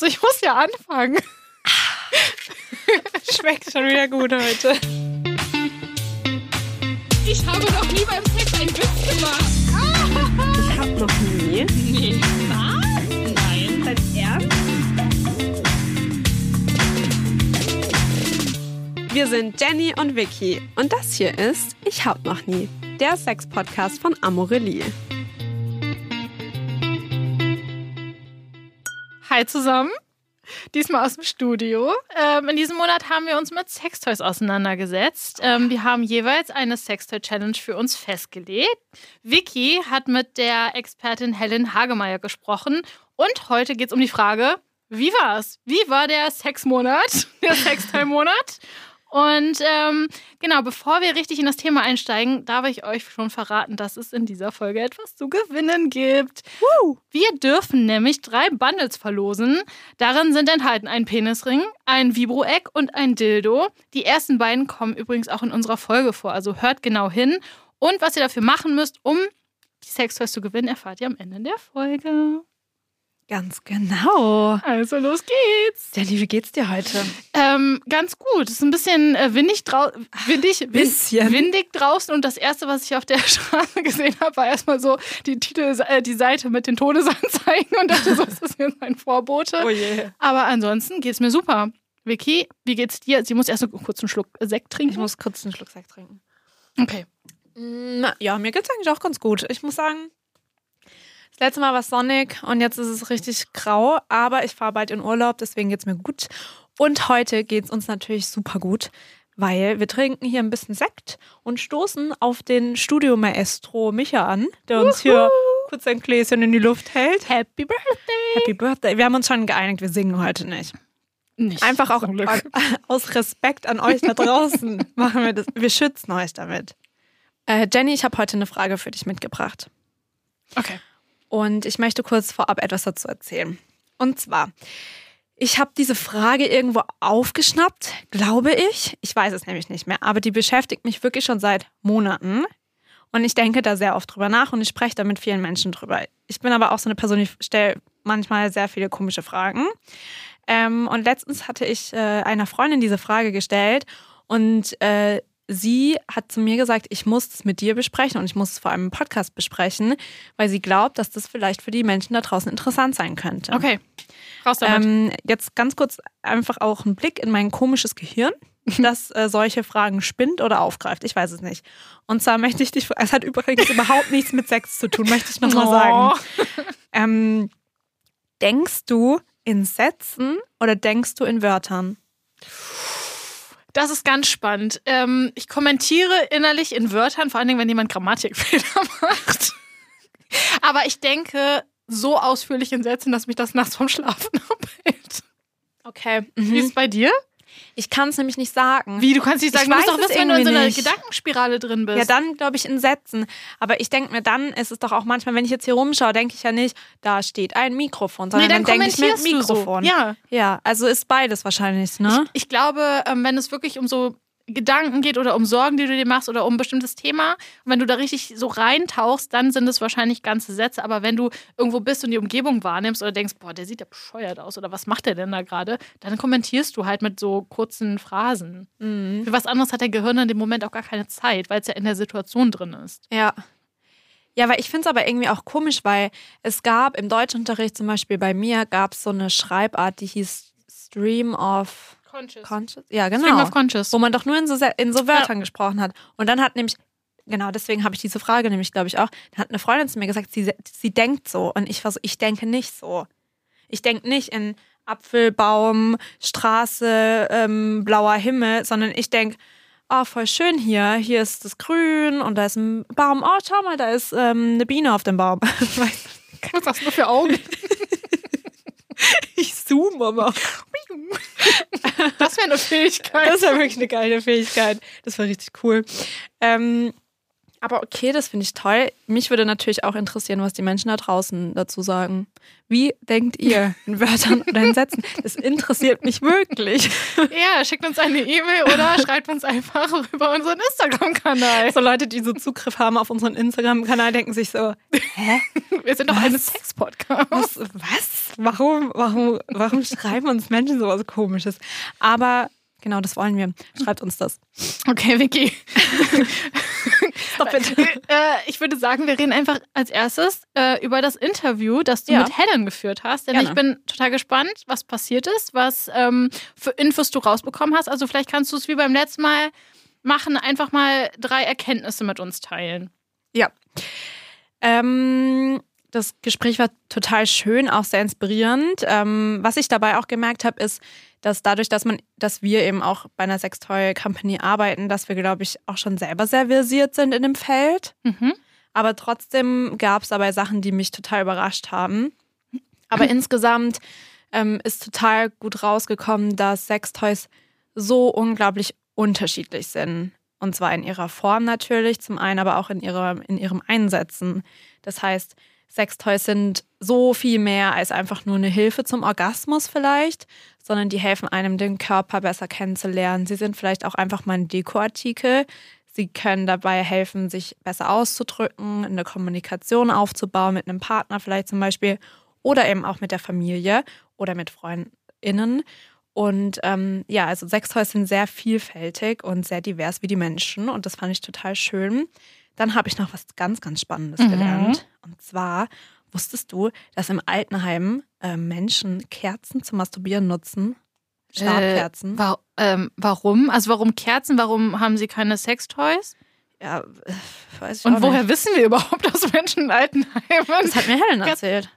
Achso, ich muss ja anfangen. Schmeckt schon wieder gut heute. Ich habe noch nie beim Sex einen Witz gemacht. Ich hab noch nie. Nee. Was? Nein. Als Ernst? Wir sind Jenny und Vicky und das hier ist Ich hab noch nie, der Sex-Podcast von Amorelie. Hi zusammen. Diesmal aus dem Studio. Ähm, in diesem Monat haben wir uns mit Sextoys auseinandergesetzt. Ähm, wir haben jeweils eine Sextoy-Challenge für uns festgelegt. Vicky hat mit der Expertin Helen Hagemeyer gesprochen. Und heute geht es um die Frage, wie war's? Wie war der Sexmonat, der Sextoy-Monat? Und ähm, genau, bevor wir richtig in das Thema einsteigen, darf ich euch schon verraten, dass es in dieser Folge etwas zu gewinnen gibt. Woo. Wir dürfen nämlich drei Bundles verlosen. Darin sind enthalten ein Penisring, ein Vibro-Egg und ein Dildo. Die ersten beiden kommen übrigens auch in unserer Folge vor, also hört genau hin. Und was ihr dafür machen müsst, um die Sextoys zu gewinnen, erfahrt ihr am Ende der Folge. Ganz genau. Also los geht's. Jenny, wie geht's dir heute? Ähm, ganz gut. Es ist ein bisschen äh, windig, drau windig, win Bisschen. windig draußen und das erste, was ich auf der Straße gesehen habe, war erstmal so die Titel, äh, die Seite mit den Todesanzeigen und dachte so, ist das jetzt ein Vorbote? Oh je. Aber ansonsten geht's mir super. Vicky, wie geht's dir? Sie muss erst noch kurz einen Schluck Sekt trinken. Ich muss kurz einen Schluck Sekt trinken. okay. Na, ja, mir geht's eigentlich auch ganz gut. Ich muss sagen, das letzte Mal war es sonnig und jetzt ist es richtig grau, aber ich fahre bald in Urlaub, deswegen geht's mir gut. Und heute geht's uns natürlich super gut, weil wir trinken hier ein bisschen Sekt und stoßen auf den Studio Maestro Micha an, der uns hier kurz ein Gläschen in die Luft hält. Happy Birthday. Happy Birthday. Wir haben uns schon geeinigt, wir singen heute nicht. Nicht Einfach auch an, aus Respekt an euch da draußen machen wir das. Wir schützen euch damit. Äh, Jenny, ich habe heute eine Frage für dich mitgebracht. Okay. Und ich möchte kurz vorab etwas dazu erzählen. Und zwar, ich habe diese Frage irgendwo aufgeschnappt, glaube ich. Ich weiß es nämlich nicht mehr, aber die beschäftigt mich wirklich schon seit Monaten. Und ich denke da sehr oft drüber nach und ich spreche da mit vielen Menschen drüber. Ich bin aber auch so eine Person, die stellt manchmal sehr viele komische Fragen. Ähm, und letztens hatte ich äh, einer Freundin diese Frage gestellt und äh, sie hat zu mir gesagt, ich muss es mit dir besprechen und ich muss es vor allem im Podcast besprechen, weil sie glaubt, dass das vielleicht für die Menschen da draußen interessant sein könnte. Okay. Raus damit. Ähm, jetzt ganz kurz einfach auch ein Blick in mein komisches Gehirn, das äh, solche Fragen spinnt oder aufgreift. Ich weiß es nicht. Und zwar möchte ich dich, es hat übrigens überhaupt nichts mit Sex zu tun, möchte ich nochmal Oh. sagen. Ähm, denkst du in Sätzen oder denkst du in Wörtern? Das ist ganz spannend. Ähm, ich kommentiere innerlich in Wörtern, vor allen Dingen, wenn jemand Grammatikfehler macht. Aber ich denke so ausführlich in Sätzen, dass mich das nachts vom Schlafen abhält. Okay. Wie ist es bei dir? Ich kann es nämlich nicht sagen. Wie, du kannst nicht Ich sagen, du musst doch wissen, wenn du in so einer nicht. Gedankenspirale drin bist. Ja, dann glaube ich in Sätzen. Aber ich denke mir, dann ist es doch auch manchmal, wenn ich jetzt hier rumschaue, denke ich ja nicht, da steht ein Mikrofon, sondern nee, dann dann, denke ich mir du so. Mikrofon. Ja. ja, also ist beides wahrscheinlich, ne? Ich glaube, ähm, wenn es wirklich um so Gedanken geht oder um Sorgen, die du dir machst oder um ein bestimmtes Thema, und wenn du da richtig so reintauchst, dann sind es wahrscheinlich ganze Sätze. Aber wenn du irgendwo bist und die Umgebung wahrnimmst oder denkst, boah, der sieht ja bescheuert aus oder was macht der denn da gerade, dann kommentierst du halt mit so kurzen Phrasen. Mhm. Für was anderes hat der Gehirn in dem Moment auch gar keine Zeit, weil es ja in der Situation drin ist. Ja. Ja, weil ich finde es aber irgendwie auch komisch, weil es gab im Deutschunterricht zum Beispiel bei mir gab es so eine Schreibart, die hieß Stream of Conscious. Conscious. Ja, genau. Conscious. Wo man doch nur in so, in so Wörtern gesprochen hat. Und dann hat nämlich, genau deswegen habe ich diese Frage nämlich, glaube ich, auch, dann hat eine Freundin zu mir gesagt, sie, sie denkt so. Und ich war so, ich denke nicht so. Ich denke nicht in Apfelbaum, Straße, ähm, blauer Himmel, sondern ich denke, oh, voll schön hier. Hier ist das Grün und da ist ein Baum. Oh, schau mal, da ist ähm, eine Biene auf dem Baum. Was hast du für Augen? zoome aber. Das wäre eine Fähigkeit. Das war wirklich eine geile Fähigkeit. Das war richtig cool. Ähm, aber okay, das finde ich toll. Mich würde natürlich auch interessieren, was die Menschen da draußen dazu sagen. Wie denkt ihr in Wörtern oder in Sätzen? Das interessiert mich wirklich. Ja, schickt uns eine E-Mail oder schreibt uns einfach über unseren Instagram-Kanal. So Leute, die so Zugriff haben auf unseren Instagram-Kanal, denken sich so, hä? Wir sind doch ein Sex-Podcast. Was? was? warum, warum, warum schreiben uns Menschen sowas komisches? Aber genau, das wollen wir. Schreibt uns das. Okay, Vicky. Stop it. äh, ich würde sagen, wir reden einfach als erstes äh, über das Interview, das du Ja. mit Helen geführt hast. Denn Gerne. ich bin total gespannt, was passiert ist, was ähm, für Infos du rausbekommen hast. Also vielleicht kannst du es wie beim letzten Mal machen, einfach mal drei Erkenntnisse mit uns teilen. Ja. Ähm, das Gespräch war total schön, auch sehr inspirierend. Ähm, was ich dabei auch gemerkt habe, ist, dass dadurch, dass man, dass wir eben auch bei einer Sextoy-Company arbeiten, dass wir, glaube ich, auch schon selber sehr versiert sind in dem Feld. Mhm. Aber trotzdem gab es dabei Sachen, die mich total überrascht haben. Aber insgesamt ähm, ist total gut rausgekommen, dass Sextoys so unglaublich unterschiedlich sind. Und zwar in ihrer Form natürlich, zum einen, aber auch in, ihrer, in ihrem Einsetzen. Das heißt, Sextoys sind so viel mehr als einfach nur eine Hilfe zum Orgasmus vielleicht, sondern die helfen einem, den Körper besser kennenzulernen. Sie sind vielleicht auch einfach mal ein Dekoartikel. Sie können dabei helfen, sich besser auszudrücken, eine Kommunikation aufzubauen mit einem Partner vielleicht zum Beispiel oder eben auch mit der Familie oder mit FreundInnen. Und ähm, ja, also Sextoys sind sehr vielfältig und sehr divers wie die Menschen und das fand ich total schön. Dann habe ich noch was ganz, ganz Spannendes Mhm. gelernt. Und zwar wusstest du, dass im Altenheim äh, Menschen Kerzen zum Masturbieren nutzen? Stabkerzen. Äh, wa ähm, warum? Also warum Kerzen? Warum haben sie keine Sextoys? ja, äh, weiß ich Und woher nicht. wissen wir überhaupt, dass Menschen in Altenheimen... Das hat mir Helen Kerzen-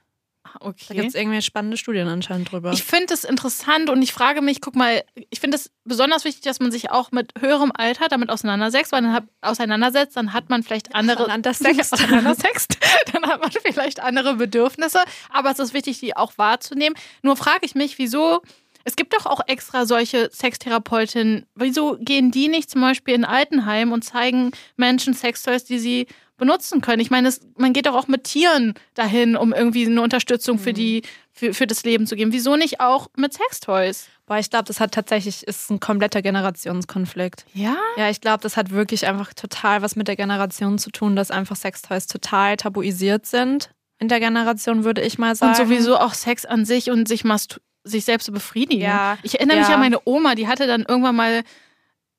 erzählt. Da okay. gibt es irgendwie spannende Studien anscheinend drüber. Ich finde es interessant und ich frage mich, guck mal, ich finde es besonders wichtig, dass man sich auch mit höherem Alter damit auseinandersetzt, weil dann auseinandersetzt, dann hat man vielleicht andere auseinandersext, dann hat man vielleicht andere Bedürfnisse, aber es ist wichtig, die auch wahrzunehmen. Nur frage ich mich, wieso es gibt doch auch extra solche Sextherapeutinnen. Wieso gehen die nicht zum Beispiel in Altenheim und zeigen Menschen Sextoys, die sie benutzen können? Ich meine, es, man geht doch auch mit Tieren dahin, um irgendwie eine Unterstützung für die für, für das Leben zu geben. Wieso nicht auch mit Sextoys? Boah, ich glaube, das hat tatsächlich, ist ein kompletter Generationskonflikt. Ja. Ja, ich glaube, das hat wirklich einfach total was mit der Generation zu tun, dass einfach Sextoys total tabuisiert sind. In der Generation würde ich mal sagen. Und sowieso auch Sex an sich und sich mastur sich selbst zu befriedigen. Ja. Ich erinnere mich Ja. an meine Oma, die hatte dann irgendwann mal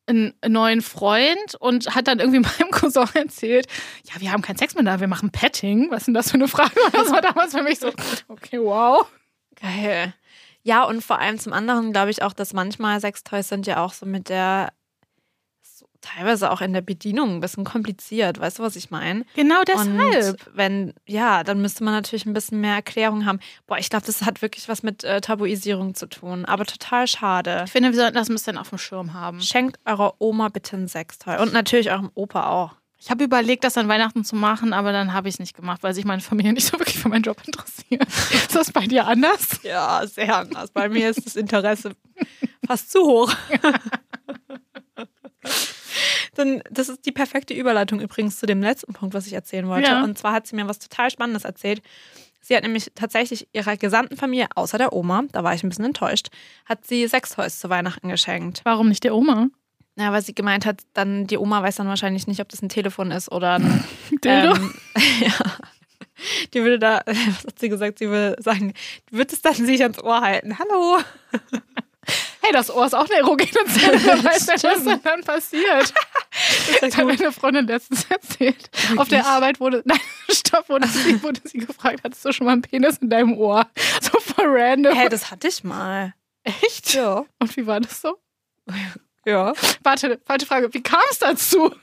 einen neuen Freund und hat dann irgendwie meinem Cousin erzählt, ja, wir haben keinen Sex mehr da, wir machen Petting. Was ist denn das für eine Frage? Und das war damals für mich so, okay, wow. Geil. Ja, und vor allem zum anderen glaube ich auch, dass manchmal Sextoys sind ja auch so mit der, teilweise auch in der Bedienung ein bisschen kompliziert. Weißt du, was ich meine? Genau deshalb. Und wenn, ja, dann müsste man natürlich ein bisschen mehr Erklärung haben. Boah, ich glaube, das hat wirklich was mit äh, Tabuisierung zu tun. Aber total schade. Ich finde, wir sollten das ein bisschen auf dem Schirm haben. Schenkt eurer Oma bitte ein Sextoy. Und natürlich eurem Opa auch. Ich habe überlegt, das an Weihnachten zu machen, aber dann habe ich es nicht gemacht, weil sich meine Familie nicht so wirklich für meinen Job interessiert. Ist das bei dir anders? Ja, sehr anders. Bei mir ist das Interesse fast zu hoch. Dann, das ist die perfekte Überleitung übrigens zu dem letzten Punkt, was ich erzählen wollte. Ja. Und zwar hat sie mir was total Spannendes erzählt. Sie hat nämlich tatsächlich ihrer gesamten Familie, außer der Oma, da war ich ein bisschen enttäuscht, hat sie Sextoys zu Weihnachten geschenkt. Warum nicht der Oma? Ja, weil sie gemeint hat, dann die Oma weiß dann wahrscheinlich nicht, ob das ein Telefon ist oder ein Dildo? ähm, ja. Die würde da, was hat sie gesagt, sie würde sagen, wird es dann sich ans Ohr halten. Hallo. Hey, das Ohr ist auch eine erogene Zelle. Wer weiß nicht, was da dann passiert. Das hat meine Freundin letztens erzählt. Auf der Arbeit wurde, nein, stopp, wurde sie, wurde sie gefragt, hattest du schon mal einen Penis in deinem Ohr? So voll random. Hey, das hatte ich mal. Echt? Ja. Und wie war das so? Ja. Warte, falsche Frage. Wie kam es dazu?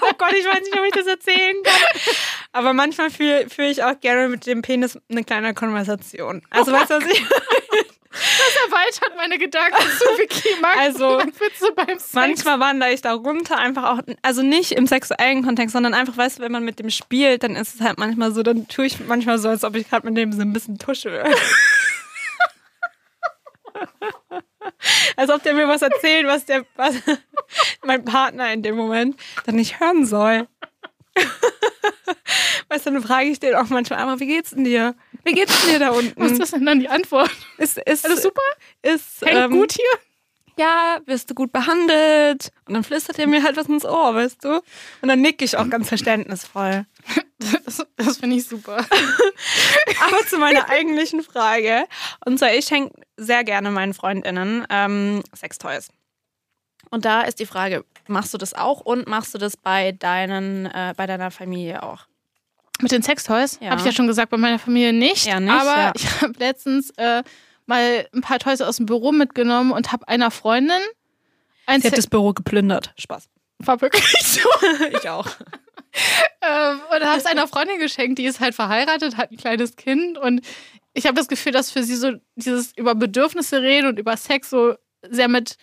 Oh Gott, ich weiß nicht, ob ich das erzählen kann. Aber manchmal führe ich auch gerne mit dem Penis eine kleine Konversation. Also, weißt du, was ich. Das erweitert meine Gedanken zu Vicky Max. Also, Witze beim Sex. Manchmal wandere ich da runter, einfach auch, also nicht im sexuellen Kontext, sondern einfach, weißt du, wenn man mit dem spielt, dann ist es halt manchmal so, dann tue ich manchmal so, als ob ich gerade mit dem so ein bisschen tusche. als ob der mir was erzählt, was der, was mein Partner in dem Moment dann nicht hören soll. weißt du, dann frage ich den auch manchmal einmal, wie geht's denn dir? Wie geht's denn dir da unten? Was ist denn dann die Antwort? Ist, ist, Alles super? Ist, Hängt ähm, gut hier? ja, wirst du gut behandelt? Und dann flüstert er mir halt was ins Ohr, weißt du? Und dann nick ich auch ganz verständnisvoll. Das, das finde ich super. Aber zu meiner eigentlichen Frage. Und zwar, ich schenke sehr gerne meinen FreundInnen ähm, Sextoys. Und da ist die Frage, machst du das auch und machst du das bei, deinen, äh, bei deiner Familie auch? Mit den Sextoys? Ja. Habe ich ja schon gesagt, bei meiner Familie nicht. Ja, nicht, aber ja. ich habe letztens äh, mal ein paar Toys aus dem Büro mitgenommen und habe einer Freundin ein Sie hat das Büro geplündert. Spaß. war wirklich so. Ich auch. ähm, und habe es einer Freundin geschenkt, die ist halt verheiratet, hat ein kleines Kind und ich habe das Gefühl, dass für sie so dieses über Bedürfnisse reden und über Sex so sehr mit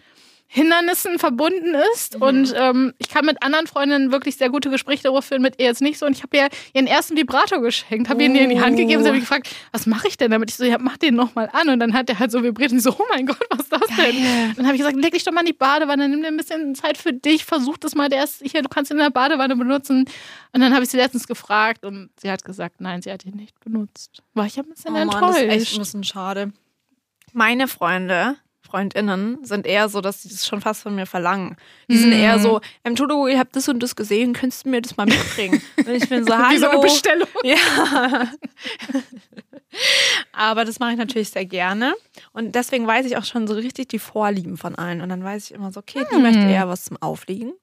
Hindernissen verbunden ist. Mhm. Und ähm, ich kann mit anderen Freundinnen wirklich sehr gute Gespräche darüber führen, mit ihr jetzt nicht so. Und ich habe ihr ihren ersten Vibrator geschenkt, habe ihn ihr in die Hand gegeben. Sie hat mich gefragt, was mache ich denn damit? Ich so, ja, mach den nochmal an. Und dann hat der halt so vibriert und ich so, oh mein Gott, was ist das denn? Geil. Dann habe ich gesagt, leg dich doch mal in die Badewanne, nimm dir ein bisschen Zeit für dich, versuch das mal, der ist hier, du kannst ihn in der Badewanne benutzen. Und dann habe ich sie letztens gefragt und sie hat gesagt, nein, sie hat ihn nicht benutzt. War ich ein bisschen Oh Mann, enttäuscht. das ist echt ein bisschen schade. Meine Freunde, Freundinnen, sind eher so, dass sie das schon fast von mir verlangen. Die sind Mhm. eher so, Entschuldigung, ihr habt das und das gesehen, könntest du mir das mal mitbringen? Und ich bin so, hallo. Wie so eine Bestellung. Ja. Aber das mache ich natürlich sehr gerne. Und deswegen weiß ich auch schon so richtig die Vorlieben von allen. Und dann weiß ich immer so, okay, die Hm. möchte eher was zum Aufliegen.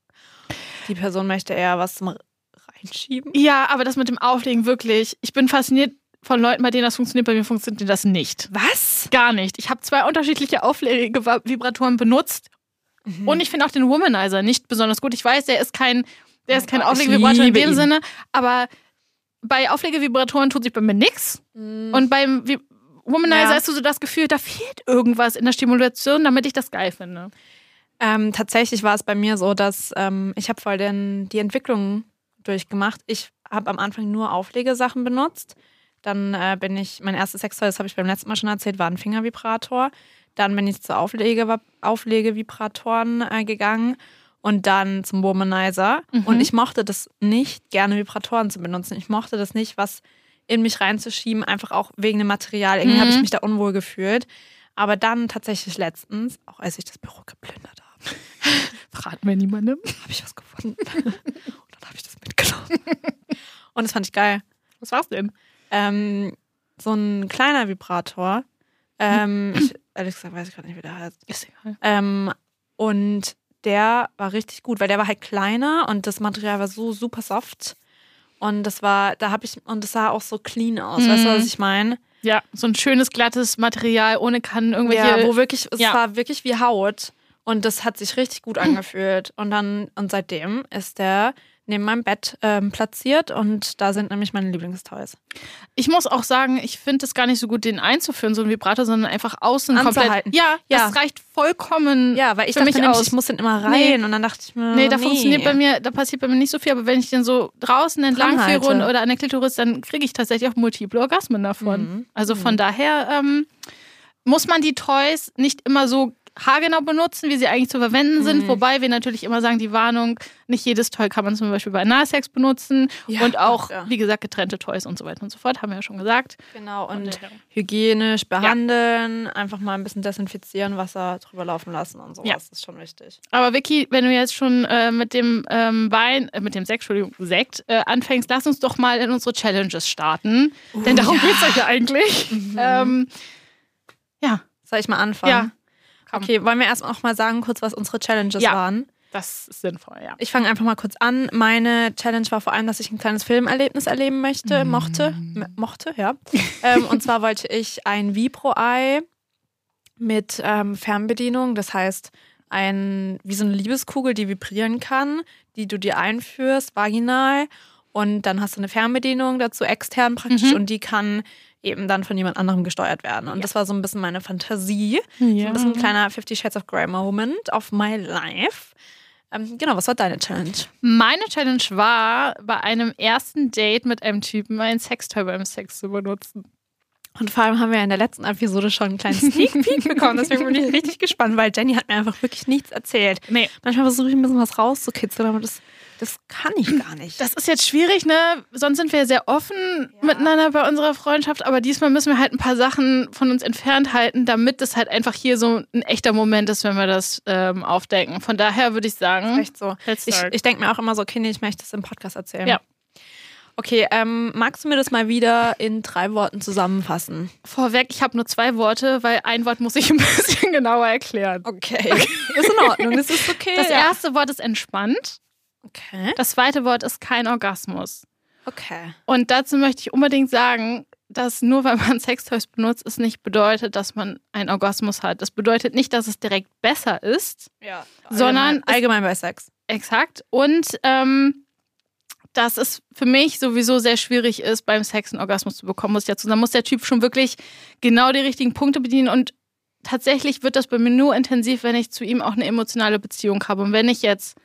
Die Person möchte eher was zum Reinschieben. Ja, aber das mit dem Auflegen wirklich, ich bin fasziniert von Leuten, bei denen das funktioniert, bei mir funktioniert das nicht. Was? Gar nicht. Ich habe zwei unterschiedliche Auflegevibratoren benutzt Mhm. und ich finde auch den Womanizer nicht besonders gut. Ich weiß, der ist kein, der ist kein Oh, Auflegevibrator in dem ihn. Sinne, aber bei Auflegevibratoren tut sich bei mir nichts. Und beim Womanizer Ja. hast du so das Gefühl, da fehlt irgendwas in der Stimulation, damit ich das geil finde. Ähm, tatsächlich war es bei mir so, dass ähm, ich habe voll den, die Entwicklung durchgemacht. Ich habe am Anfang nur Auflegesachen benutzt. Dann äh, bin ich, mein erstes Sextoy, das habe ich beim letzten Mal schon erzählt, war ein Fingervibrator. Dann bin ich zu Auflege, Auflegevibratoren äh, gegangen und dann zum Womanizer. Und ich mochte das nicht, gerne Vibratoren zu benutzen. Ich mochte das nicht, was in mich reinzuschieben, einfach auch wegen dem Material. Irgendwie habe ich mich da unwohl gefühlt. Aber dann tatsächlich letztens, auch als ich das Büro geplündert habe, Verraten wir niemandem. habe ich was gefunden. und dann habe ich das mitgenommen. Und das fand ich geil. Was war's denn? Ähm, so ein kleiner Vibrator. Ähm, ich, ehrlich gesagt weiß ich gerade nicht, wie der heißt. Ist egal. Ähm, und der war richtig gut, weil der war halt kleiner und das Material war so super soft. Und das war, da habe ich, und das sah auch so clean aus. Weißt du, Mhm. was ich meine? Ja, so ein schönes, glattes Material ohne Kannen, irgendwelche. Ja, wo wirklich, es Ja. war wirklich wie Haut. Und das hat sich richtig gut angefühlt. Und dann, und seitdem ist der neben meinem Bett ähm, platziert und da sind nämlich meine Lieblingstoys. Ich muss auch sagen, ich finde es gar nicht so gut, den einzuführen, so ein Vibrator, sondern einfach außen Anzuhalten. komplett. Ja, Ja. das reicht vollkommen. Ja, weil ich für dachte mich nämlich, aus. ich muss den immer rein Nee. und dann dachte ich mir, Nee, da funktioniert bei mir, da passiert bei mir nicht so viel, aber wenn ich den so draußen entlang Dranhalte. führe und, oder an der Klitoris, dann kriege ich tatsächlich auch multiple Orgasmen davon. Mhm. Also von daher ähm, muss man die Toys nicht immer so haargenau benutzen, wie sie eigentlich zu verwenden sind. Mhm. Wobei wir natürlich immer sagen, die Warnung, nicht jedes Toy kann man zum Beispiel bei Analsex benutzen. Ja, und auch, ja. wie gesagt, getrennte Toys und so weiter und so fort, haben wir ja schon gesagt. Genau, Von und daher. hygienisch behandeln, einfach mal ein bisschen desinfizieren, Wasser drüber laufen lassen und sowas. Ja. Das ist schon wichtig. Aber Vicky, wenn du jetzt schon äh, mit dem ähm, Wein, äh, mit dem Sekt, Entschuldigung, Sekt äh, anfängst, lass uns doch mal in unsere Challenges starten. Denn darum ja. geht's euch ja eigentlich. Ähm, ja, Soll ich mal anfangen? ja. Komm. Okay, wollen wir erst auch mal sagen, kurz, was unsere Challenges Ja. waren? Das ist sinnvoll, ja. Ich fange einfach mal kurz an. Meine Challenge war vor allem, dass ich ein kleines Filmerlebnis erleben möchte, mochte, m- mochte, ja. ähm, und zwar wollte ich ein Vibro-Ei mit ähm, Fernbedienung, das heißt ein wie so eine Liebeskugel, die vibrieren kann, die du dir einführst, vaginal. Und dann hast du eine Fernbedienung dazu extern praktisch Mhm. und die kann eben dann von jemand anderem gesteuert werden. Und das war so ein bisschen meine Fantasie. So Ja. ein bisschen ein kleiner Fifty Shades of Grey Moment of my life. Ähm, genau, was war deine Challenge? Meine Challenge war, bei einem ersten Date mit einem Typen ein Sextoy beim Sex zu benutzen. Und vor allem haben wir in der letzten Episode schon einen kleinen Sneak Peek bekommen. Deswegen bin ich richtig gespannt, weil Jenny hat mir einfach wirklich nichts erzählt. Nee. Manchmal versuche ich ein bisschen was rauszukitzeln, aber das, das kann ich gar nicht. Das ist jetzt schwierig, ne? Sonst sind wir ja sehr offen miteinander bei unserer Freundschaft, aber diesmal müssen wir halt ein paar Sachen von uns entfernt halten, damit es halt einfach hier so ein echter Moment ist, wenn wir das ähm, aufdecken. Von daher würde ich sagen, Echt so. Ich, ich denke mir auch immer so, okay, nee, ich möchte das im Podcast erzählen. Ja. Okay, ähm, magst du mir das mal wieder in drei Worten zusammenfassen? Vorweg, ich habe nur zwei Worte, weil ein Wort muss ich ein bisschen genauer erklären. Okay. ist in Ordnung, das ist okay. Das ja. erste Wort ist entspannt. Okay. Das zweite Wort ist kein Orgasmus. Okay. Und dazu möchte ich unbedingt sagen, dass nur weil man Sextoys benutzt, es nicht bedeutet, dass man einen Orgasmus hat. Das bedeutet nicht, dass es direkt besser ist. Ja. Sondern allgemein, allgemein bei Sex. Exakt. Und ähm, dass es für mich sowieso sehr schwierig ist, beim Sex einen Orgasmus zu bekommen, muss ich dazu sagen. Muss der Typ schon wirklich genau die richtigen Punkte bedienen und tatsächlich wird das bei mir nur intensiv, wenn ich zu ihm auch eine emotionale Beziehung habe. Und wenn ich jetzt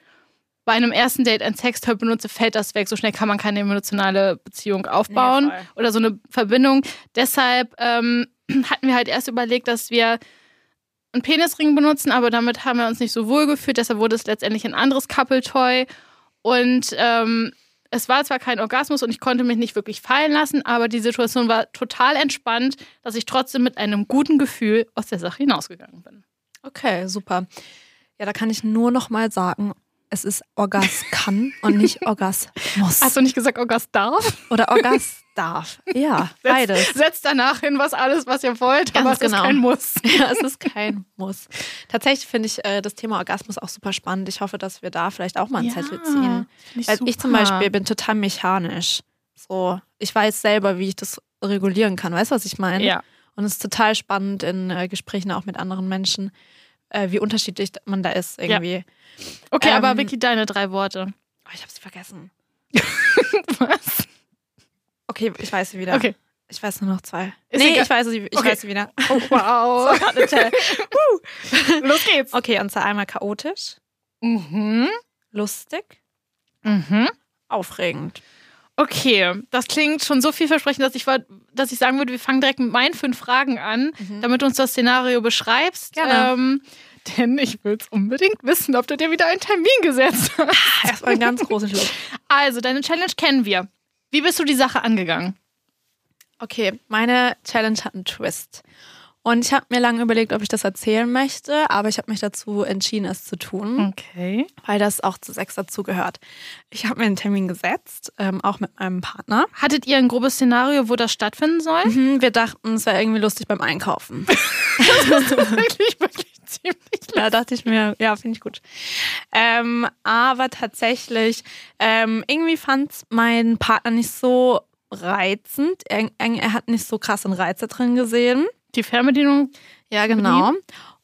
bei einem ersten Date ein Sextoy benutze, fällt das weg. So schnell kann man keine emotionale Beziehung aufbauen Nee, oder so eine Verbindung. Deshalb ähm, hatten wir halt erst überlegt, dass wir einen Penisring benutzen, aber damit haben wir uns nicht so wohl gefühlt. Deshalb wurde es letztendlich ein anderes Couple-Toy. Und ähm, es war zwar kein Orgasmus und ich konnte mich nicht wirklich fallen lassen, aber die Situation war total entspannt, dass ich trotzdem mit einem guten Gefühl aus der Sache hinausgegangen bin. Okay, super. Ja, da kann ich nur noch mal sagen, es ist Orgas kann und nicht Orgasmus. Hast du nicht gesagt, Orgas darf? Oder Orgas darf. Ja, beides. Setzt, setzt danach hin, was alles, was ihr wollt, Ganz aber es genau. ist kein Muss. Ja, es ist kein Muss. Tatsächlich finde ich äh, das Thema Orgasmus auch super spannend. Ich hoffe, dass wir da vielleicht auch mal einen Zettel ziehen. find Weil ich zum Beispiel bin total mechanisch. So, ich weiß selber, wie ich das regulieren kann. Weißt du, was ich meine? Ja. Und es ist total spannend in äh, Gesprächen auch mit anderen Menschen, äh, wie unterschiedlich man da ist irgendwie. Okay, Ähm, aber Vicky, deine drei Worte. Oh, ich habe sie vergessen. Was? Okay, ich weiß sie wieder. Okay. Ich weiß nur noch zwei. Ist nee, egal. ich weiß sie, ich Okay. weiß sie wieder. Oh, wow. Los geht's. Okay, und zwar einmal chaotisch, Mhm. lustig, Mhm. aufregend. Okay, das klingt schon so vielversprechend, dass ich, dass ich sagen würde, wir fangen direkt mit meinen fünf Fragen an, damit du uns das Szenario beschreibst. Gerne. Ähm, denn ich will es unbedingt wissen, ob du dir wieder einen Termin gesetzt hast. Erstmal einen ganz großen Schluck. Also, deine Challenge kennen wir. Wie bist du die Sache angegangen? Okay, meine Challenge hat einen Twist. Und ich habe mir lange überlegt, ob ich das erzählen möchte, aber ich habe mich dazu entschieden, es zu tun, Okay. weil das auch zu Sex dazugehört. Ich habe mir einen Termin gesetzt, ähm, auch mit meinem Partner. Hattet ihr ein grobes Szenario, wo das stattfinden soll? Mhm, wir dachten, es wäre irgendwie lustig beim Einkaufen. wirklich, wirklich ziemlich. Da dachte ich mir, ja, finde ich gut. Ähm, aber tatsächlich, ähm, irgendwie fand mein Partner nicht so reizend. Er, er hat nicht so krassen Reize drin gesehen. Die Fernbedienung. Ja, genau.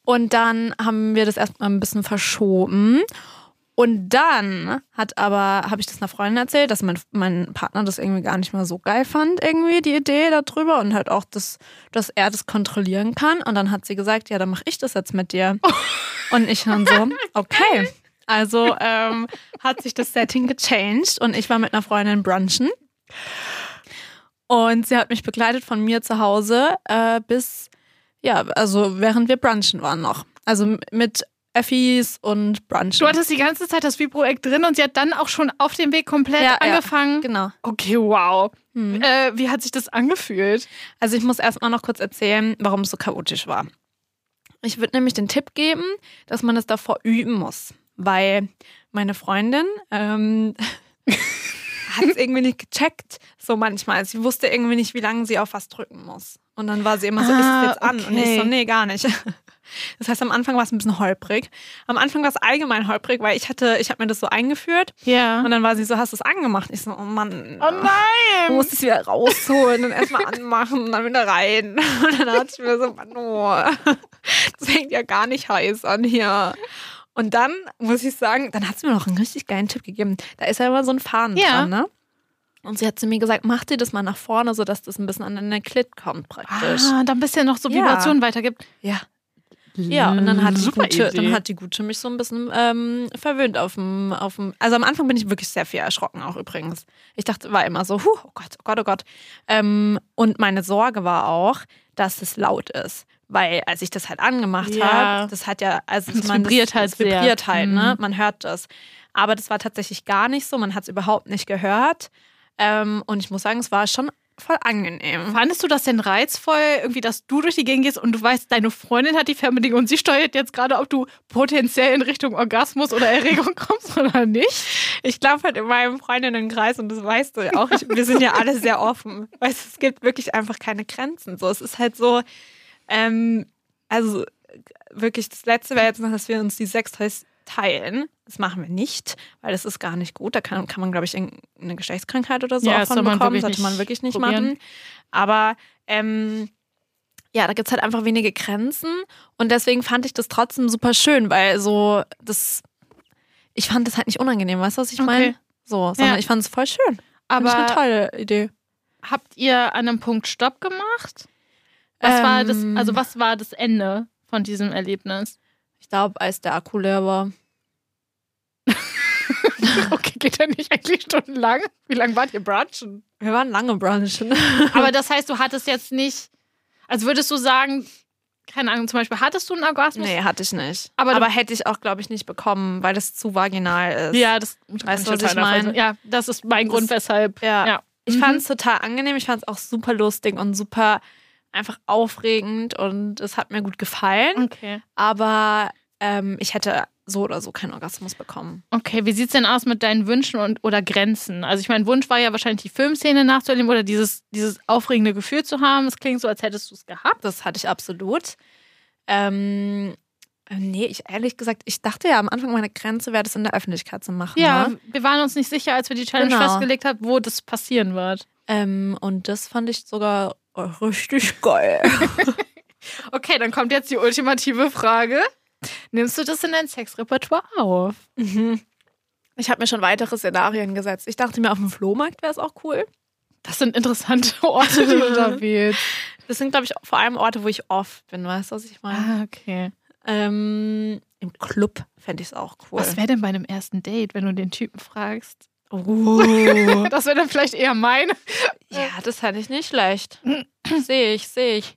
Und dann haben wir das erstmal ein bisschen verschoben. Und dann hat aber, habe ich das einer Freundin erzählt, dass mein, mein Partner das irgendwie gar nicht mal so geil fand, irgendwie die Idee darüber und halt auch, das, dass er das kontrollieren kann. Und dann hat sie gesagt, ja, dann mache ich das jetzt mit dir. Und ich dann so, okay. Also ähm, hat sich das Setting gechanged und ich war mit einer Freundin brunchen. Und sie hat mich begleitet von mir zu Hause äh, bis, ja, also während wir brunchen waren noch. Also mit Effis und brunchen. Du hattest die ganze Zeit das Vibro-Eck drin und sie hat dann auch schon auf dem Weg komplett Ja, ja. angefangen. Genau. Okay, wow. Hm. Äh, wie hat sich das angefühlt? Also ich muss erstmal noch kurz erzählen, warum es so chaotisch war. Ich würde nämlich den Tipp geben, dass man es davor üben muss, weil meine Freundin ähm, hat es irgendwie nicht gecheckt, so manchmal. Sie wusste irgendwie nicht, wie lange sie auf was drücken muss. Und dann war sie immer so, ist Ah, es jetzt an? Und ich so, okay. nee, gar nicht. Das heißt, am Anfang war es ein bisschen holprig. Am Anfang war es allgemein holprig, weil ich hatte, ich habe mir das so eingeführt Ja. und dann war sie so, hast du es angemacht? Ich so, oh Mann. Oh Du nein! musst es wieder rausholen und erstmal anmachen und dann wieder rein. Und dann hatte ich mir so, Mann, oh, das fängt ja gar nicht heiß an hier. Und dann muss ich sagen, dann hat sie mir noch einen richtig geilen Tipp gegeben. Da ist ja immer so ein Faden Ja. dran, ne? Und sie hat zu mir gesagt, mach dir das mal nach vorne, sodass das ein bisschen an deine Klit kommt praktisch. Ah, da ein bisschen noch so Ja. Vibrationen weitergibt. Ja. Ja, und dann hat, die Super Gute, Idee. dann hat die Gute mich so ein bisschen ähm, verwöhnt auf dem, auf dem. Also am Anfang bin ich wirklich sehr viel erschrocken, auch übrigens. Ich dachte, war immer so, huh, oh Gott, oh Gott, oh Gott. Ähm, und meine Sorge war auch, dass es laut ist. Weil als ich das halt angemacht Ja. habe, das hat ja, also Das man, vibriert das, halt das vibriert sehr. halt, ne? Mhm. Man hört das. Aber das war tatsächlich gar nicht so, man hat es überhaupt nicht gehört. Ähm, und ich muss sagen, es war schon voll angenehm. Fandest du das denn reizvoll, irgendwie, dass du durch die Gegend gehst und du weißt, deine Freundin hat die Fernbedienung und sie steuert jetzt gerade, ob du potenziell in Richtung Orgasmus oder Erregung kommst oder nicht? Ich glaube halt in meinem Freundinnenkreis und das weißt du ja auch. Ich, wir sind ja alle sehr offen. Weißt es gibt wirklich einfach keine Grenzen. So, es ist halt so, ähm, also wirklich das Letzte wäre jetzt noch, dass wir uns die Sextoys teilen. Das machen wir nicht, weil das ist gar nicht gut. Da kann, kann man, glaube ich, eine Geschlechtskrankheit oder so Ja, auch von bekommen. Sollte man wirklich nicht probieren. machen. Aber ähm, ja, da gibt es halt einfach wenige Grenzen. Und deswegen fand ich das trotzdem super schön, weil so das, ich fand das halt nicht unangenehm, weißt du, was ich Okay. meine? So, sondern Ja. ich fand es voll schön. Aber Aber eine tolle Idee. habt ihr an einem Punkt Stopp gemacht? Was war das, Ähm. also was war das Ende von diesem Erlebnis? Ich glaube, als der Akku leer war. Okay, geht ja nicht eigentlich stundenlang? Wie lange wart ihr brunchen? Wir waren lange brunchen. Aber das heißt, du hattest jetzt nicht, also würdest du sagen, keine Ahnung, zum Beispiel, hattest du einen Orgasmus? nee, hatte ich nicht. Aber Aber, hätte ich auch, glaube ich, nicht bekommen, weil das zu vaginal ist. Ja, das Weißt du, was total ich meine? Ja, das ist mein Das- Grund, weshalb. Ja. Ja. Ich Mhm. fand es total angenehm. Ich fand es auch super lustig und super einfach aufregend und es hat mir gut gefallen. Okay. Aber ähm, ich hätte so oder so keinen Orgasmus bekommen. Okay, wie sieht's denn aus mit deinen Wünschen und oder Grenzen? Also ich mein Wunsch war ja wahrscheinlich die Filmszene nachzuerleben oder dieses, dieses aufregende Gefühl zu haben. Es klingt so, als hättest du es gehabt. Das hatte ich absolut. Ähm, äh, nee, ich ehrlich gesagt, ich dachte ja am Anfang, meine Grenze wäre, das in der Öffentlichkeit zu machen. Ja, Ne? wir waren uns nicht sicher, als wir die Challenge Genau. festgelegt haben, wo das passieren wird. Ähm, und das fand ich sogar richtig geil. Okay, dann kommt jetzt die ultimative Frage. Nimmst du das in dein Sexrepertoire auf? Mhm. Ich habe mir schon weitere Szenarien gesetzt. Ich dachte mir, auf dem Flohmarkt wäre es auch cool. Das sind interessante Orte, die du da wählst. Das sind, glaube ich, vor allem Orte, wo ich oft bin, weißt du, was ich meine? Ah, okay. Ähm, Im Club fände ich es auch cool. Was wäre denn bei einem ersten Date, wenn du den Typen fragst? Oh. Das wäre dann vielleicht eher mein. ja, das fände ich nicht schlecht. sehe ich, sehe ich.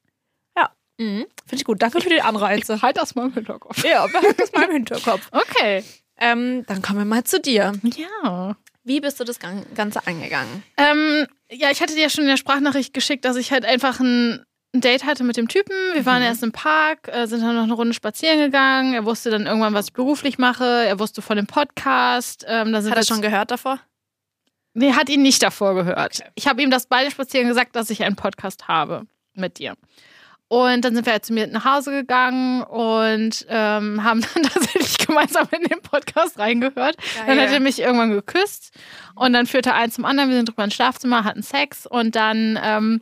Ja, mhm. finde ich gut. Danke für die Anreize. Halt das mal im Hinterkopf. Ja, behalt das mal im Hinterkopf. Okay. Ähm, dann kommen wir mal zu dir. Ja. Wie bist du das Gan- Ganze angegangen? Ähm, ja, ich hatte dir ja schon in der Sprachnachricht geschickt, dass ich halt einfach ein, ein Date hatte mit dem Typen. Wir waren Mhm. erst im Park, äh, sind dann noch eine Runde spazieren gegangen. Er wusste dann irgendwann, was ich beruflich mache. Er wusste von dem Podcast. Ähm, da sind Hat er schon gehört davor? Nee, hat ihn nicht davor gehört. Okay. Ich habe ihm das beide spazieren gesagt, dass ich einen Podcast habe mit dir. Und dann sind wir halt zu mir nach Hause gegangen und ähm, haben dann tatsächlich gemeinsam in den Podcast reingehört. Dann hat er mich irgendwann geküsst und dann führte eins zum anderen. Wir sind drüber ins Schlafzimmer, hatten Sex und dann ähm,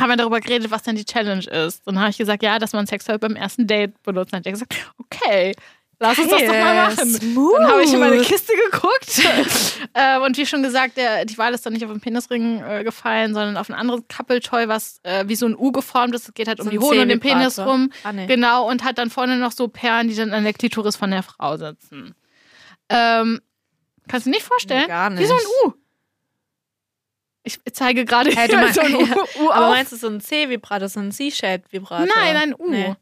haben wir darüber geredet, was denn die Challenge ist. Und dann habe ich gesagt, ja, dass man Sex halt beim ersten Date benutzt. Dann hat er gesagt, okay, lass uns das doch mal machen. Smooth. Dann habe ich in meine Kiste geguckt. ähm, und wie schon gesagt, der, die Wahl ist dann nicht auf den Penisring äh, gefallen, sondern auf ein anderes Couple-Toy, was äh, wie so ein U geformt ist. Es geht halt um So die ein Hoden und den Penis rum. Ah, nee. Genau, und hat dann vorne noch so Perlen, die dann an der Klitoris von der Frau sitzen. Ähm, kannst du dir nicht vorstellen? Nee, gar Wie so ein nicht. U. Ich zeige gerade Hey, mein- so ein U, U Aber meinst du so ein C-Vibrator, so ein C-Shaped-Vibrator? Nein, ein U. Nee.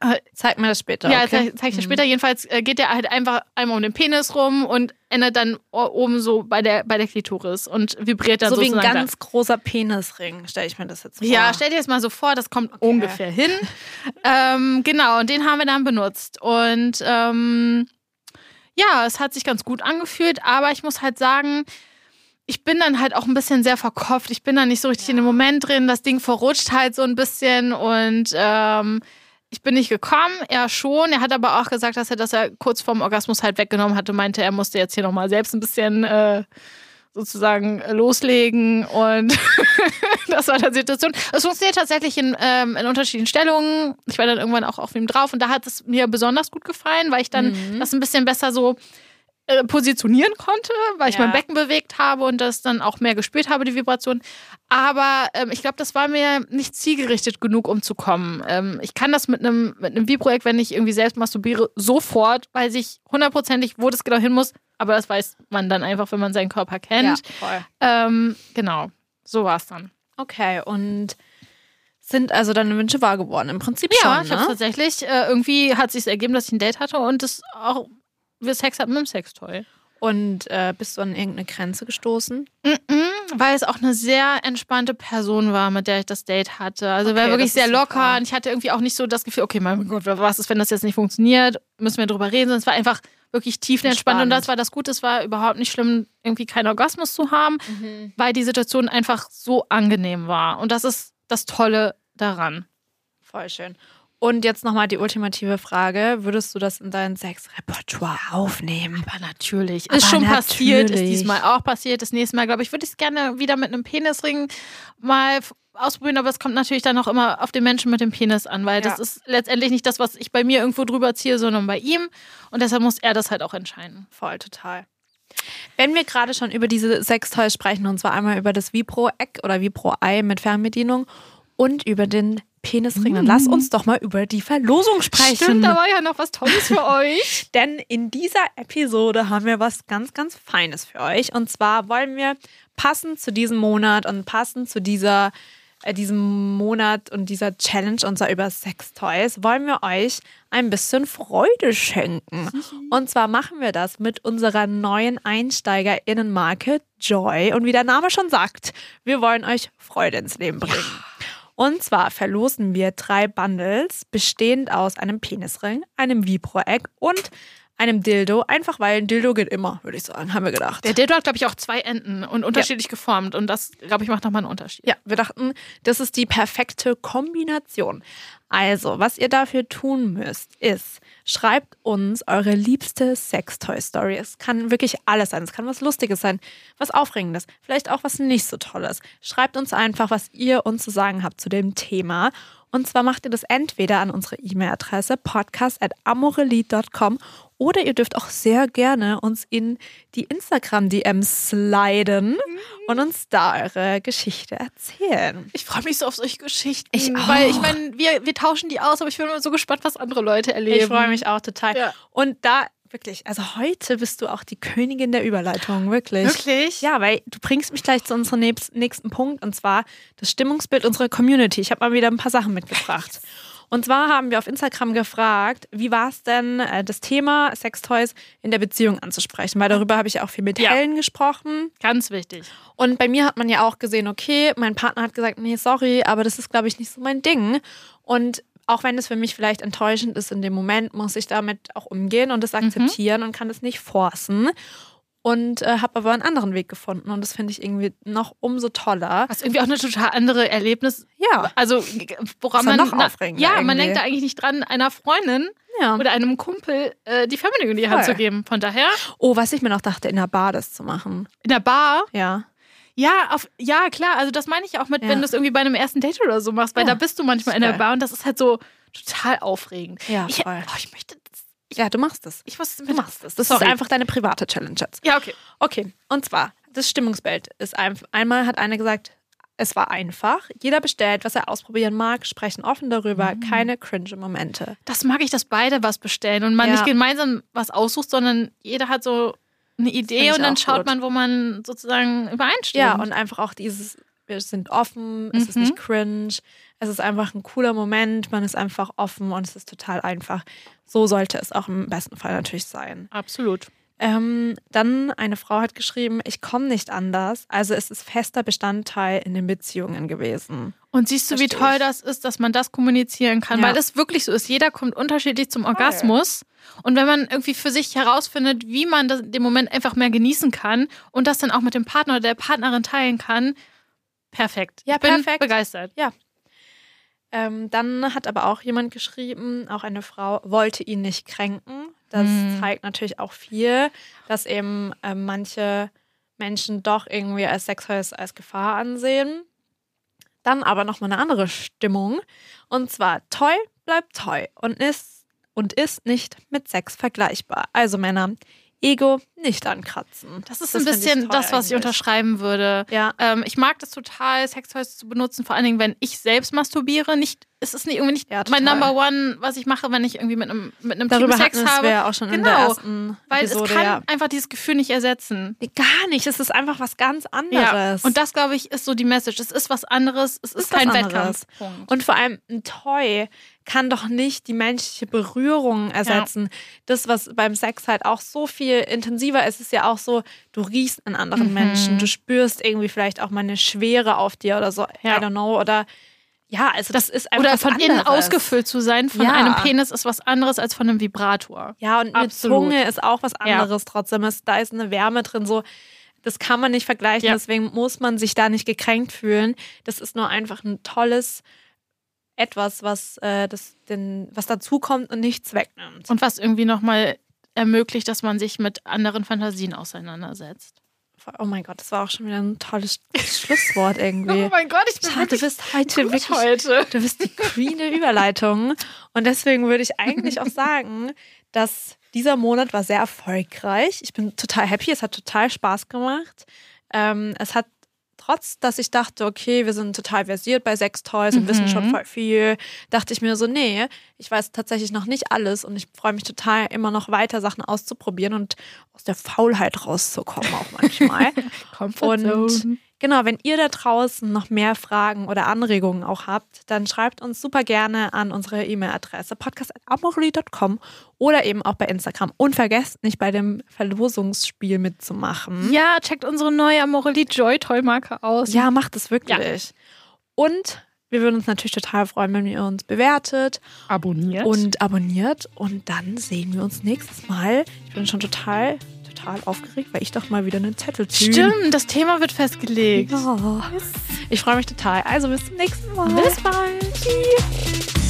Äh, Zeig mir das später. Ja, okay? zeig, zeig ich dir später. Jedenfalls äh, geht der halt einfach einmal um den Penis rum und endet dann oben so bei der, bei der Klitoris und vibriert dann So wie ein ganz großer Penisring, stelle ich mir das jetzt vor. Ja, stell dir das mal so vor, das kommt ungefähr hin. ähm, genau, und den haben wir dann benutzt. Und ähm, ja, es hat sich ganz gut angefühlt, aber ich muss halt sagen, ich bin dann halt auch ein bisschen sehr verkopft. Ich bin dann nicht so richtig in dem Moment drin. Das Ding verrutscht halt so ein bisschen und ähm, ich bin nicht gekommen, er schon. Er hat aber auch gesagt, dass er das ja kurz vorm Orgasmus halt weggenommen hatte, meinte, er musste jetzt hier nochmal selbst ein bisschen äh, sozusagen loslegen und das war dann die Situation. Es funktioniert tatsächlich in, ähm, in unterschiedlichen Stellungen. Ich war dann irgendwann auch auf ihm drauf und da hat es mir besonders gut gefallen, weil ich dann Mhm. das ein bisschen besser so äh, positionieren konnte, weil ich Ja. mein Becken bewegt habe und das dann auch mehr gespürt habe, die Vibration. Aber ähm, ich glaube, das war mir nicht zielgerichtet genug, um zu kommen. Ähm, ich kann das mit einem mit einem Vibroeck, wenn ich irgendwie selbst masturbiere, sofort, weiß ich hundertprozentig, wo das genau hin muss. Aber das weiß man dann einfach, wenn man seinen Körper kennt. voll. Ähm, genau, so war es dann. Okay, und sind also deine Wünsche wahr geworden? Im Prinzip Ja, schon, ich habe ne? tatsächlich, äh, irgendwie hat sich ergeben, dass ich ein Date hatte und das auch wir Sex hatten mit dem Sextoy. Und äh, bist du an irgendeine Grenze gestoßen? Mhm, weil es auch eine sehr entspannte Person war, mit der ich das Date hatte. Also Okay, war wirklich sehr locker super. und ich hatte irgendwie auch nicht so das Gefühl, okay, mein Gott, was ist, wenn das jetzt nicht funktioniert? Müssen wir drüber reden? Sondern es war einfach wirklich und Entspannt. das war das Gute. Es war überhaupt nicht schlimm, irgendwie keinen Orgasmus zu haben, Mhm. weil die Situation einfach so angenehm war. Und das ist das Tolle daran. Voll schön. Und jetzt nochmal die ultimative Frage. Würdest du das in dein Sexrepertoire aufnehmen? Aber natürlich. Aber ist schon passiert, ist natürlich. diesmal auch passiert. Das nächste Mal, glaube ich, würde ich es gerne wieder mit einem Penisring mal ausprobieren, aber es kommt natürlich dann auch immer auf den Menschen mit dem Penis an, weil das Ja. ist letztendlich nicht das, was ich bei mir irgendwo drüber ziehe, sondern bei ihm. Und deshalb muss er das halt auch entscheiden. Voll, total. Wenn wir gerade schon über diese Sextoys sprechen, und zwar einmal über das Vibro-Eck oder Vibro-Ei mit Fernbedienung und über den Penisring, dann lass uns doch mal über die Verlosung sprechen. Stimmt, da war ja noch was Tolles für euch. Denn in dieser Episode haben wir was ganz, ganz Feines für euch. Und zwar wollen wir passend zu diesem Monat und passend zu dieser, äh, diesem Monat und dieser Challenge unser über Sextoys, wollen wir euch ein bisschen Freude schenken. Und zwar machen wir das mit unserer neuen EinsteigerInnenmarke Joy. Und wie der Name schon sagt, wir wollen euch Freude ins Leben bringen. Und zwar verlosen wir drei Bundles, bestehend aus einem Penisring, einem Vibro-Eck und einem Dildo. Einfach weil ein Dildo geht immer, würde ich sagen, haben wir gedacht. Der Dildo hat, glaube ich, auch zwei Enden und unterschiedlich geformt. Und das, glaube ich, macht nochmal einen Unterschied. Ja, wir dachten, das ist die perfekte Kombination. Also, was ihr dafür tun müsst, ist, schreibt uns eure liebste Sextoy-Story. Es kann wirklich alles sein. Es kann was Lustiges sein, was Aufregendes, vielleicht auch was nicht so Tolles. Schreibt uns einfach, was ihr uns zu sagen habt zu dem Thema. Und zwar macht ihr das entweder an unsere E-Mail-Adresse podcast.amorelie.com oder ihr dürft auch sehr gerne uns in die Instagram-DMs sliden und uns da eure Geschichte erzählen. Ich freue mich so auf solche Geschichten. Ich auch. Weil ich meine, wir, wir tauschen die aus, aber ich bin immer so gespannt, was andere Leute erleben. Ich freue mich auch total. Ja. Und da wirklich, also heute bist du auch die Königin der Überleitung, wirklich. Wirklich? Ja, weil du bringst mich gleich zu unserem nächst- nächsten Punkt und zwar das Stimmungsbild unserer Community. Ich habe mal wieder ein paar Sachen mitgebracht. Und zwar haben wir auf Instagram gefragt, wie war es denn, äh, das Thema Sextoys in der Beziehung anzusprechen? Weil darüber habe ich auch viel mit Ja. Helen gesprochen. Ganz wichtig. Und bei mir hat man ja auch gesehen, okay, mein Partner hat gesagt, nee, sorry, aber das ist, glaube ich, nicht so mein Ding. Und auch wenn es für mich vielleicht enttäuschend ist in dem Moment, muss ich damit auch umgehen und das akzeptieren und kann es nicht forcen. Und äh, habe aber einen anderen Weg gefunden und das finde ich irgendwie noch umso toller. Was irgendwie auch eine total andere Erlebnis. Ja, Also, woran man. noch aufregender ja, man irgendwie. denkt da eigentlich nicht dran, einer Freundin ja. oder einem Kumpel äh, die Fernbedienung in die Hand Voll. zu geben. Von daher, Oh, was ich mir noch dachte, in der Bar das zu machen. in der Bar. Ja. Ja, auf, ja, klar. Also, das meine ich auch mit, Ja. wenn du es irgendwie bei einem ersten Date oder so machst, weil Ja, da bist du manchmal in der. Bar und das ist halt so total aufregend. Ja, ich, oh, ich möchte. Ja, du machst es. Ich muss Du machst es. Das Sorry. ist einfach deine private Challenge jetzt. Ja, okay. Okay, und zwar, das Stimmungsbild ist einfach, einmal hat einer gesagt, es war einfach. Jeder bestellt, was er ausprobieren mag, sprechen offen darüber, keine cringe Momente. Das mag ich, dass beide was bestellen und man Ja. nicht gemeinsam was aussucht, sondern jeder hat so eine Idee und dann schaut gut. man, wo man sozusagen übereinstimmt. Ja, und einfach auch dieses, wir sind offen, es ist Mhm. nicht cringe, es ist einfach ein cooler Moment, man ist einfach offen und es ist total einfach. So sollte es auch im besten Fall natürlich sein. absolut. Ähm, dann eine Frau hat geschrieben, ich komme nicht anders. Also es ist fester Bestandteil in den Beziehungen gewesen. Und siehst du, wie Versteh toll ich. das ist, dass man das kommunizieren kann, Ja. weil es wirklich so ist. Jeder kommt unterschiedlich zum Orgasmus. Und wenn man irgendwie für sich herausfindet, wie man das, den Moment einfach mehr genießen kann und das dann auch mit dem Partner oder der Partnerin teilen kann, perfekt. Ja, ich bin perfekt. begeistert. Ähm, dann hat aber auch jemand geschrieben, auch eine Frau wollte ihn nicht kränken. Das Hm. zeigt natürlich auch viel, dass eben ähm, manche Menschen doch irgendwie als Sextoys als Gefahr ansehen. Dann aber nochmal eine andere Stimmung. Und zwar, Toy bleibt Toy und ist, und ist nicht mit Sex vergleichbar. Also Männer, Ego nicht ankratzen. Das ist ein find ich bisschen das, was ich eigentlich. unterschreiben würde. Ja. Ähm, ich mag das total, Sextoys zu benutzen, vor allen Dingen, wenn ich selbst masturbiere. Nicht, es ist nicht, irgendwie nicht Ja, mein. Number One, was ich mache, wenn ich irgendwie mit einem, mit einem Darüber Team hatten Sex habe. ja auch schon in der Genau, ersten Weil Episode. es kann ja. einfach dieses Gefühl nicht ersetzen. Nee, Gar nicht. Es ist einfach was ganz anderes. Und das, glaube ich, ist so die Message. Es ist was anderes, es ist, ist kein. Wettkampf. Und vor allem ein Toy kann doch nicht die menschliche Berührung ersetzen. Das, was beim Sex halt auch so viel intensiver ist, ist ja auch so, du riechst einen anderen Mhm. Menschen, du spürst irgendwie vielleicht auch mal eine Schwere auf dir oder so, Ja. I don't know. Oder ja, also das, ist einfach Oder von innen anderes. ausgefüllt zu sein von Ja. einem Penis ist was anderes als von einem Vibrator. Ja, und eine Absolut. Zunge ist auch was Ja. anderes trotzdem. Es, da ist eine Wärme drin, so. Das kann man nicht vergleichen, Ja. deswegen muss man sich da nicht gekränkt fühlen. Das ist nur einfach ein tolles etwas, was, äh, das, den, was dazukommt und nichts wegnimmt. Und was irgendwie nochmal ermöglicht, dass man sich mit anderen Fantasien auseinandersetzt. oh mein Gott, das war auch schon wieder ein tolles Schlusswort irgendwie. Oh mein Gott, ich bin Schade, du bist heute wirklich heute. Du bist die Queen der Überleitung. Und deswegen würde ich eigentlich auch sagen, dass dieser Monat war sehr erfolgreich. Ich bin total happy. Es hat total Spaß gemacht. Ähm, es hat, trotz dass ich dachte, okay, wir sind total versiert bei Sextoys und wissen schon voll viel, dachte ich mir so, nee, ich weiß tatsächlich noch nicht alles und ich freue mich total, immer noch weiter Sachen auszuprobieren und aus der Faulheit rauszukommen auch manchmal. Und genau, wenn ihr da draußen noch mehr Fragen oder Anregungen auch habt, dann schreibt uns super gerne an unsere E-Mail-Adresse podcast.amorely.com oder eben auch bei Instagram. Und vergesst nicht, bei dem Verlosungsspiel mitzumachen. Ja, checkt unsere neue Amorelie Joy Toy Marke aus. Ja, macht es wirklich. Und wir würden uns natürlich total freuen, wenn ihr uns bewertet abonniert. und abonniert. Und dann sehen wir uns nächstes Mal. Ich bin schon total, total aufgeregt, weil ich doch mal wieder einen Zettel ziehe. Stimmt, das Thema wird festgelegt. Ja. Ich freue mich total. Also bis zum nächsten Mal. Bis bald. Tschüss.